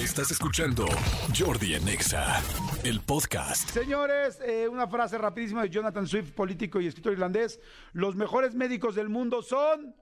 Estás escuchando Jordi Anexa, el podcast. Señores, eh, una frase rapidísima de Jonathan Swift, político y escritor irlandés. Los mejores médicos del mundo son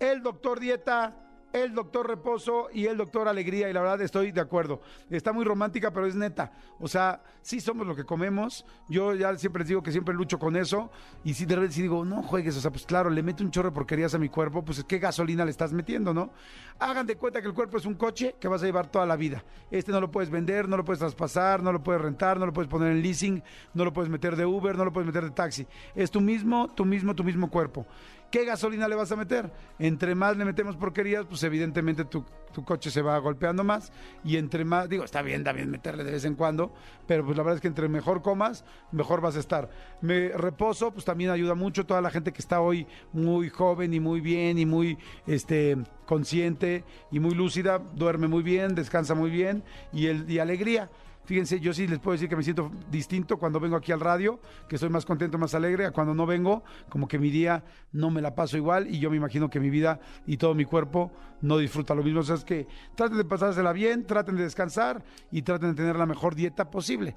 el doctor Dieta, el doctor Reposo y el doctor Alegría. Y la verdad estoy de acuerdo. Está muy romántica, pero es neta. O sea, sí somos lo que comemos. Yo ya siempre les digo que siempre lucho con eso. Y si de repente digo, no juegues, o sea, pues claro, le meto un chorro de porquerías a mi cuerpo, pues qué gasolina le estás metiendo, ¿no? Hagan de cuenta que el cuerpo es un coche que vas a llevar toda la vida. Este no lo puedes vender, no lo puedes traspasar, no lo puedes rentar, no lo puedes poner en leasing, no lo puedes meter de Uber, no lo puedes meter de taxi. Es tu mismo, tu mismo, tu mismo cuerpo. ¿Qué gasolina le vas a meter? Entre más le metemos porquerías, pues evidentemente tu, tu coche se va golpeando más. Y entre más, digo, está bien también meterle de vez en cuando, pero pues la verdad es que entre mejor comas, mejor vas a estar. Me reposo, pues también ayuda mucho toda la gente que está hoy muy joven y muy bien y muy este consciente y muy lúcida, duerme muy bien, descansa muy bien y el y alegría. Fíjense, yo sí les puedo decir que me siento distinto cuando vengo aquí al radio, que estoy más contento, más alegre, a cuando no vengo, como que mi día no me la paso igual y yo me imagino que mi vida y todo mi cuerpo no disfruta lo mismo. O sea, es que traten de pasársela bien, traten de descansar y traten de tener la mejor dieta posible.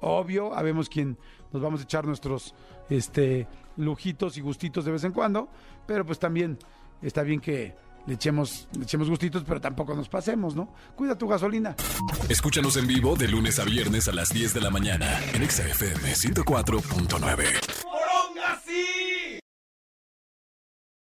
Obvio, habemos quien nos vamos a echar nuestros este, lujitos y gustitos de vez en cuando, pero pues también está bien que le echemos, le echemos gustitos, pero tampoco nos pasemos, ¿no? Cuida tu gasolina. Escúchanos en vivo de lunes a viernes a las 10 de la mañana en Exa FM 104.9.